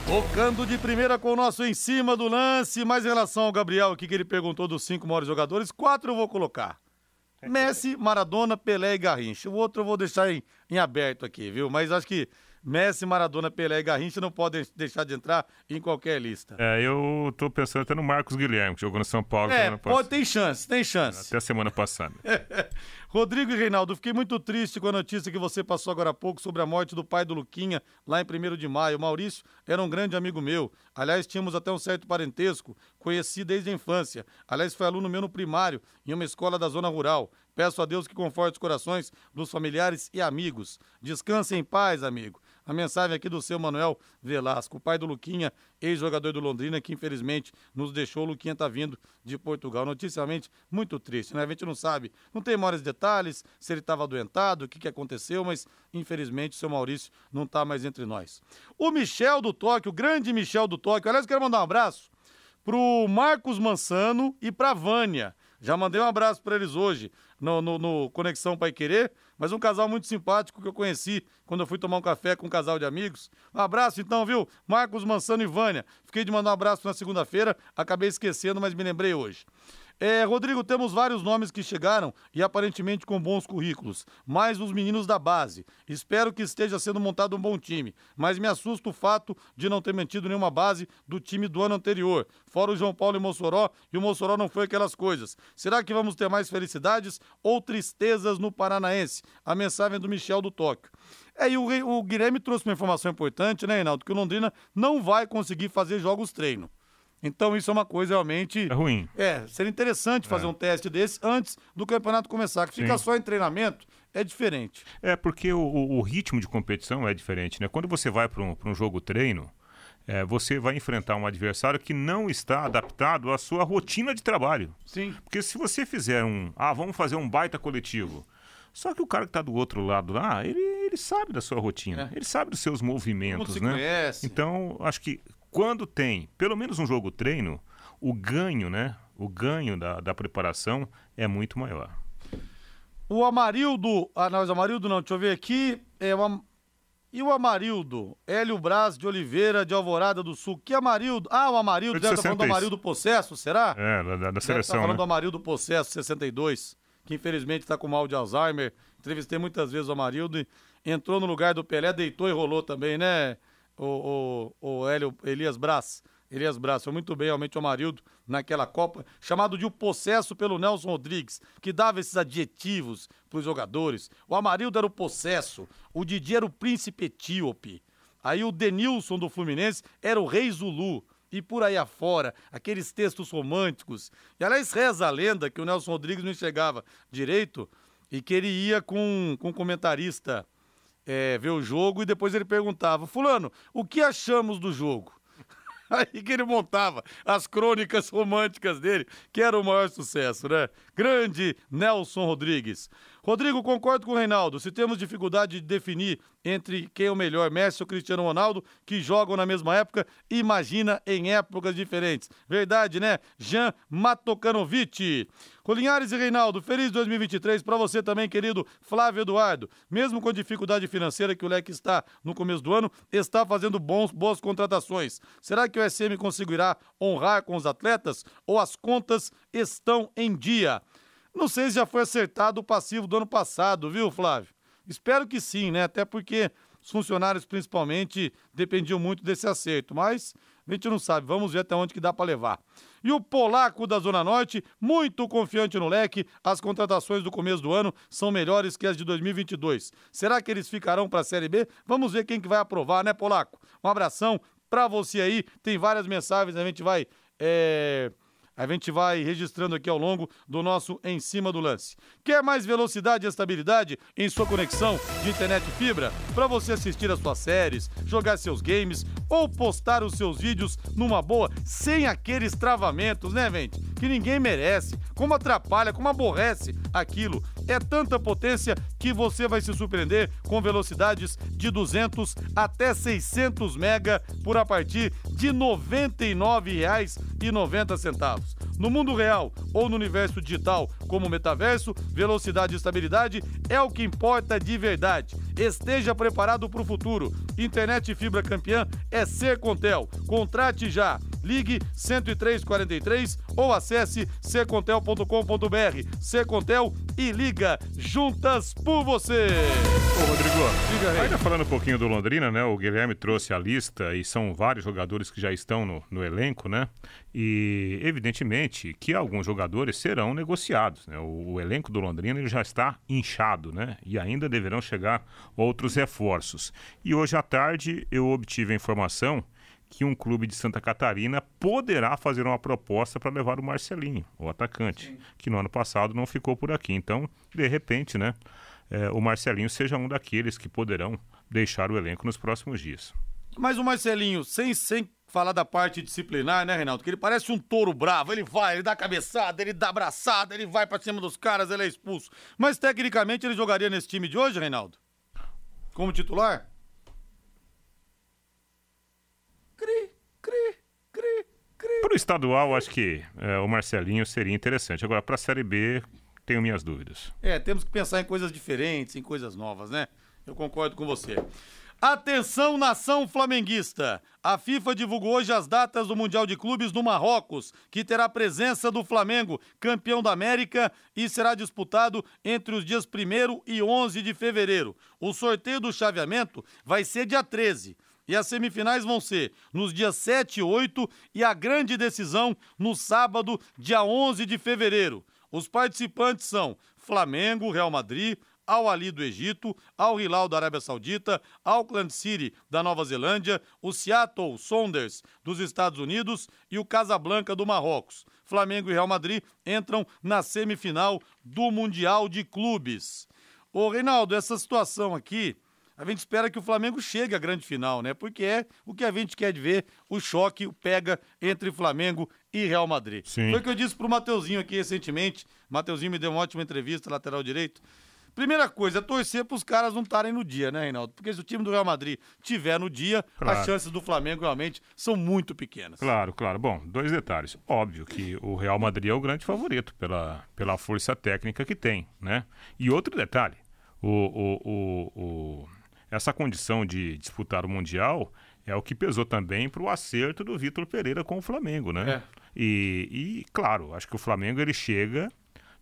Tocando de primeira com o nosso em cima do lance, mas em relação ao Gabriel aqui que ele perguntou dos cinco maiores jogadores, quatro eu vou colocar. Messi, Maradona, Pelé e Garrincha. O outro eu vou deixar em, em aberto aqui, viu? Mas acho que Messi, Maradona, Pelé e Garrincha não podem deixar de entrar em qualquer lista. É, eu tô pensando até no Marcos Guilherme, que jogou no São Paulo É, pode, tem chance, tem chance. Até a semana passada. Rodrigo e Reinaldo, fiquei muito triste com a notícia que você passou agora há pouco sobre a morte do pai do Luquinha, lá em 1 de maio. O Maurício era um grande amigo meu. Aliás, tínhamos até um certo parentesco, conheci desde a infância. Aliás, foi aluno meu no primário, em uma escola da zona rural. Peço a Deus que conforte os corações dos familiares e amigos. Descanse em paz, amigo. A mensagem aqui do seu Manuel Velasco, pai do Luquinha, ex-jogador do Londrina, que infelizmente nos deixou. O Luquinha tá vindo de Portugal. Noticiamente, muito triste, né? A gente não sabe, não tem maiores detalhes, se ele estava adoentado, o que, que aconteceu, mas infelizmente o seu Maurício não tá mais entre nós. O Michel do Tóquio, o grande Michel do Tóquio, aliás, quero mandar um abraço pro Marcos Mansano e pra Vânia. Já mandei um abraço para eles hoje no, no, no Conexão Pai Querer, mas um casal muito simpático que eu conheci quando eu fui tomar um café com um casal de amigos. Um abraço então, viu? Marcos Mansano e Vânia. Fiquei de mandar um abraço na segunda-feira, acabei esquecendo, mas me lembrei hoje. É, Rodrigo, temos vários nomes que chegaram e aparentemente com bons currículos, mais os meninos da base. Espero que esteja sendo montado um bom time, mas me assusta o fato de não ter mantido nenhuma base do time do ano anterior, fora o João Paulo e Mossoró, e o Mossoró não foi aquelas coisas. Será que vamos ter mais felicidades ou tristezas no Paranaense? A mensagem do Michel do Tóquio. É, e o, o Guilherme trouxe uma informação importante, né, Reinaldo? Que o Londrina não vai conseguir fazer jogos treino. Então isso é uma coisa realmente. É ruim. É, seria interessante fazer é. um teste desse antes do campeonato começar. Que fica Sim. só em treinamento é diferente. É, porque o, o, ritmo de competição é diferente, né? Quando você vai para um, um jogo treino, é, você vai enfrentar um adversário que não está adaptado à sua rotina de trabalho. Sim. Porque se você fizer um. Ah, vamos fazer um baita coletivo. Só que o cara que está do outro lado lá, ele, ele sabe da sua rotina, é. ele sabe dos seus movimentos, né? Conhece. Então, acho que quando tem pelo menos um jogo treino, o ganho, né? O ganho da, da preparação é muito maior. O Amarildo. Ah, não, o Amarildo não, deixa eu ver aqui. É o, e o Amarildo? Hélio Braz de Oliveira, de Alvorada do Sul. Que Amarildo? Ah, o Amarildo, deve estar tá falando do Amarildo Possesso, será? É, da, da tá seleção. Tá falando né? do Amarildo Possesso, 62, que infelizmente está com mal de Alzheimer. Entrevistei muitas vezes o Amarildo e entrou no lugar do Pelé, deitou e rolou também, né? O, o, o Hélio Elias Braz. Elias Braz foi muito bem, realmente, o Amarildo naquela Copa, chamado de o possesso pelo Nelson Rodrigues, que dava esses adjetivos para os jogadores. O Amarildo era o possesso, o Didi era o príncipe etíope. Aí o Denilson do Fluminense era o rei Zulu. E por aí afora, aqueles textos românticos. E aliás, reza a lenda que o Nelson Rodrigues não enxergava direito e que ele ia com, com um comentarista é, ver o jogo e depois ele perguntava: Fulano, o que achamos do jogo? Aí que ele montava as crônicas românticas dele, que era o maior sucesso, né? Grande Nelson Rodrigues. Rodrigo, concordo com o Reinaldo. Se temos dificuldade de definir entre quem é o melhor, Messi ou Cristiano Ronaldo, que jogam na mesma época, imagina em épocas diferentes. Verdade, né? Jean Matokanovic. Colinhares e Reinaldo, feliz 2023 para você também, querido Flávio Eduardo. Mesmo com a dificuldade financeira que o Leque está no começo do ano, está fazendo bons, boas contratações. Será que o SM conseguirá honrar com os atletas ou as contas estão em dia? Não sei se já foi acertado o passivo do ano passado, viu, Flávio? Espero que sim, né? Até porque os funcionários, principalmente, dependiam muito desse acerto. Mas a gente não sabe. Vamos ver até onde que dá para levar. E o polaco da Zona Norte, muito confiante no leque. As contratações do começo do ano são melhores que as de 2022. Será que eles ficarão para a Série B? Vamos ver quem que vai aprovar, né, polaco? Um abração para você aí. Tem várias mensagens, a gente vai. É a gente vai registrando aqui ao longo do nosso Em Cima do Lance. Quer mais velocidade e estabilidade em sua conexão de internet fibra? Para você assistir as suas séries, jogar seus games ou postar os seus vídeos numa boa, sem aqueles travamentos, né, gente? Que ninguém merece. Como atrapalha, como aborrece aquilo. É tanta potência que você vai se surpreender com velocidades de 200 até 600 mega por a partir de R$ 99,90. No mundo real ou no universo digital, como metaverso, velocidade e estabilidade é o que importa de verdade. Esteja preparado para o futuro. Internet fibra campeã é ser Contel. Contrate já. Ligue 10343 ou acesse secontel.com.br. Secontel e liga juntas por você. Ô, Rodrigo, ainda falando um pouquinho do Londrina, né? O Guilherme trouxe a lista e são vários jogadores que já estão no, no elenco, né? E evidentemente que alguns jogadores serão negociados. Né? O, o, elenco do Londrina ele já está inchado, né? E ainda deverão chegar outros reforços. E hoje à tarde eu obtive a informação que um clube de Santa Catarina poderá fazer uma proposta para levar o Marcelinho, o atacante, Sim. que no ano passado não ficou por aqui. Então, de repente, né, é, o Marcelinho seja um daqueles que poderão deixar o elenco nos próximos dias. Mas o Marcelinho, sem, sem falar da parte disciplinar, né, Reinaldo? Que ele parece um touro bravo. Ele vai, ele dá cabeçada, ele dá abraçada, ele vai para cima dos caras, ele é expulso. Mas tecnicamente ele jogaria nesse time de hoje, Reinaldo? Como titular? Cri, cri, cri, cri. Para o estadual, acho que é, o Marcelinho seria interessante. Agora, para a Série B, tenho minhas dúvidas. É, temos que pensar em coisas diferentes, em coisas novas, né? Eu concordo com você. Atenção, nação flamenguista! A FIFA divulgou hoje as datas do Mundial de Clubes no Marrocos, que terá presença do Flamengo, campeão da América, e será disputado entre os dias 1 e 11 de fevereiro. O sorteio do chaveamento vai ser dia 13. E as semifinais vão ser nos dias 7 e 8 e a grande decisão no sábado, dia 11 de fevereiro. Os participantes são Flamengo, Real Madrid, Al Ali do Egito, Al Hilal da Arábia Saudita, Auckland City da Nova Zelândia, o Seattle Sounders dos Estados Unidos e o Casablanca do Marrocos. Flamengo e Real Madrid entram na semifinal do Mundial de Clubes. Ô Reinaldo, essa situação aqui, a gente espera que o Flamengo chegue à grande final, né? Porque é o que a gente quer de ver, o choque, o pega entre Flamengo e Real Madrid. Sim. Foi o que eu disse pro Mateuzinho aqui recentemente. Mateuzinho me deu uma ótima entrevista, lateral direito. Primeira coisa, é torcer para os caras não estarem no dia, né, Reinaldo? Porque se o time do Real Madrid tiver no dia, Claro. as chances do Flamengo realmente são muito pequenas. Claro, claro. Bom, dois detalhes. Óbvio que o Real Madrid é o grande favorito pela, pela força técnica que tem, né? E outro detalhe, o, o, o, o- essa condição de disputar o Mundial é o que pesou também para o acerto do Vitor Pereira com o Flamengo, né? É. E, e, claro, acho que o Flamengo ele chega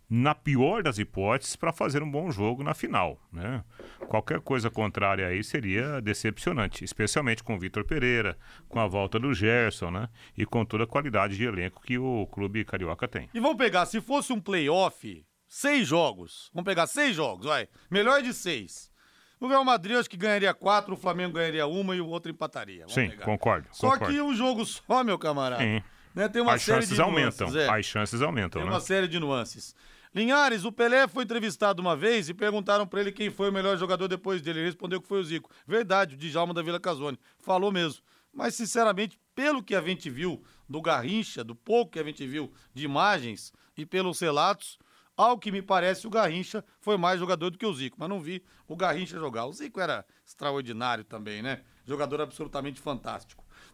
na pior das hipóteses para fazer um bom jogo na final, né? Qualquer coisa contrária aí seria decepcionante, especialmente com o Vitor Pereira, com a volta do Gerson, né? E com toda a qualidade de elenco que o clube carioca tem. E vamos pegar, se fosse um playoff, seis jogos. Vamos pegar seis jogos, vai. Melhor de seis. O Real Madrid acho que ganharia quatro, o Flamengo ganharia uma e o outro empataria. Vamos Sim, pegar. concordo. Só concordo. que um jogo só, meu camarada. Sim. Né, tem uma As série chances de aumentam, nuances, é. as chances aumentam, Tem né? uma série de nuances. Linhares, o Pelé foi entrevistado uma vez e perguntaram pra ele quem foi o melhor jogador depois dele. Ele respondeu que foi o Zico. Verdade, o Djalma da Vila Casone. Falou mesmo. Mas, sinceramente, pelo que a gente viu do Garrincha, do pouco que a gente viu de imagens e pelos relatos, ao que me parece, o Garrincha foi mais jogador do que o Zico. Mas não vi o Garrincha jogar. O Zico era extraordinário também, né? Jogador absolutamente fantástico.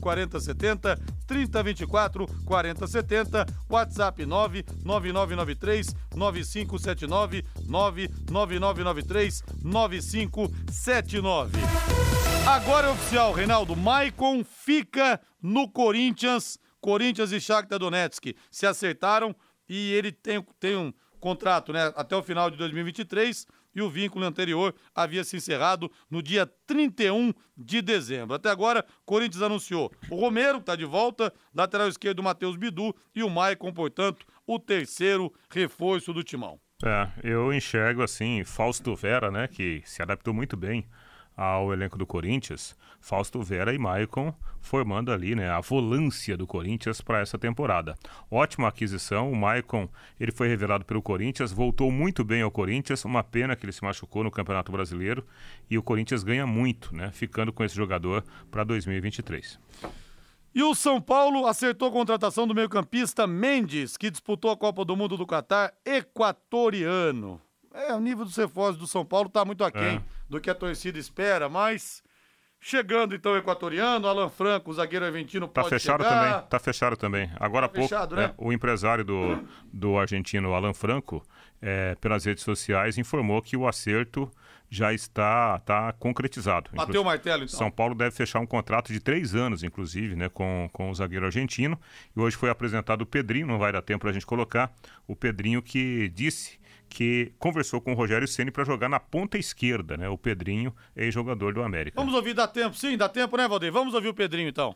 4070 3024 4070 WhatsApp 99993 9579 99993 9579 Agora é oficial, Reinaldo. Maicon fica no Corinthians. Corinthians e Shakhtar Donetsk se acertaram e ele tem, tem um contrato né, até o final de 2023 e o vínculo anterior havia se encerrado no dia 31 de dezembro. Até agora, Corinthians anunciou o Romero, que está de volta, lateral esquerdo Matheus Bidu e o Maicon, portanto, o terceiro reforço do timão. É, eu enxergo assim, Fausto Vera, né, que se adaptou muito bem ao elenco do Corinthians, Fausto Vera e Maicon formando ali, né, a volância do Corinthians para essa temporada. Ótima aquisição, o Maicon, ele foi revelado pelo Corinthians, voltou muito bem ao Corinthians, uma pena que ele se machucou no Campeonato Brasileiro e o Corinthians ganha muito, né, ficando com esse jogador para 2023. E o São Paulo acertou a contratação do meio-campista Mendes, que disputou a Copa do Mundo do Catar, equatoriano. É, o nível dos reforços do São Paulo está muito aquém É. do que a torcida espera, mas chegando então o equatoriano, Alan Franco, o zagueiro argentino Tá pode fechado chegar. também, tá fechado também. Agora há pouco, fechado, é, né? o empresário do, do argentino Alan Franco, é, pelas redes sociais, informou que o acerto já está tá concretizado. Bateu Inclu- o martelo, então. São Paulo deve fechar um contrato de três anos, inclusive, né, com, com o zagueiro argentino. E hoje foi apresentado o Pedrinho, não vai dar tempo para a gente colocar, o Pedrinho que disse que conversou com o Rogério Ceni para jogar na ponta esquerda, né? O Pedrinho, ex-jogador do América. Vamos ouvir, dá tempo? Sim, dá tempo, né, Valdeir? Vamos ouvir o Pedrinho, então.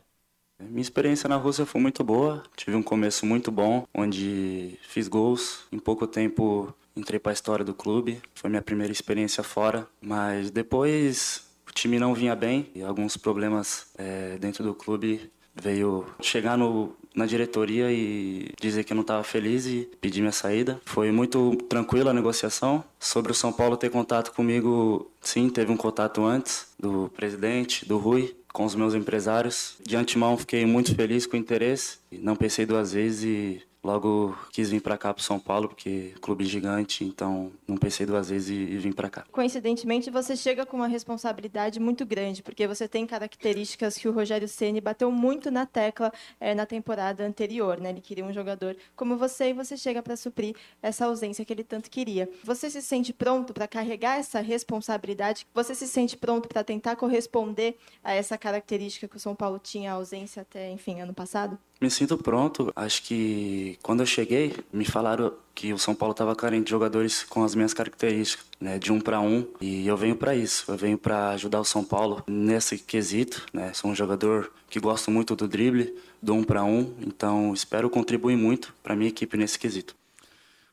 Minha experiência na Rússia foi muito boa. Tive um começo muito bom, onde fiz gols. Em pouco tempo entrei para a história do clube. Foi minha primeira experiência fora. Mas depois o time não vinha bem e alguns problemas eh, dentro do clube veio chegar no, na diretoria e dizer que não estava feliz e pedir minha saída. Foi muito tranquila a negociação. Sobre o São Paulo ter contato comigo, sim, teve um contato antes do presidente, do Rui, com os meus empresários. De antemão, fiquei muito feliz com o interesse. Não pensei duas vezes e Logo quis vir para cá para São Paulo porque clube gigante, então não pensei duas vezes e, e vim para cá. Coincidentemente, você chega com uma responsabilidade muito grande, porque você tem características que o Rogério Ceni bateu muito na tecla é, na temporada anterior, né? Ele queria um jogador como você e você chega para suprir essa ausência que ele tanto queria. Você se sente pronto para carregar essa responsabilidade? Você se sente pronto para tentar corresponder a essa característica que o São Paulo tinha ausência até, enfim, ano passado? Me sinto pronto. Acho que quando eu cheguei, me falaram que o São Paulo estava carente de jogadores com as minhas características, né, de um para um, e eu venho para isso. Eu venho para ajudar o São Paulo nesse quesito, né? Sou um jogador que gosto muito do drible, do um para um, então espero contribuir muito para minha equipe nesse quesito.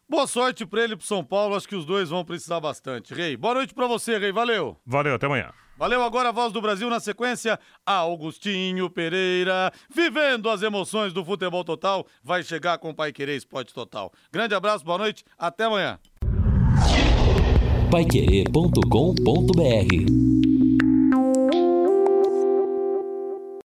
Boa sorte para ele e pro São Paulo, acho que os dois vão precisar bastante. Rei, boa noite para você, Rei, valeu. Valeu, até amanhã. Valeu agora a voz do Brasil na sequência. Augustinho Pereira, vivendo as emoções do futebol total, vai chegar com o Pai Querer Esporte Total. Grande abraço, boa noite, até amanhã. Paiquerê.com.br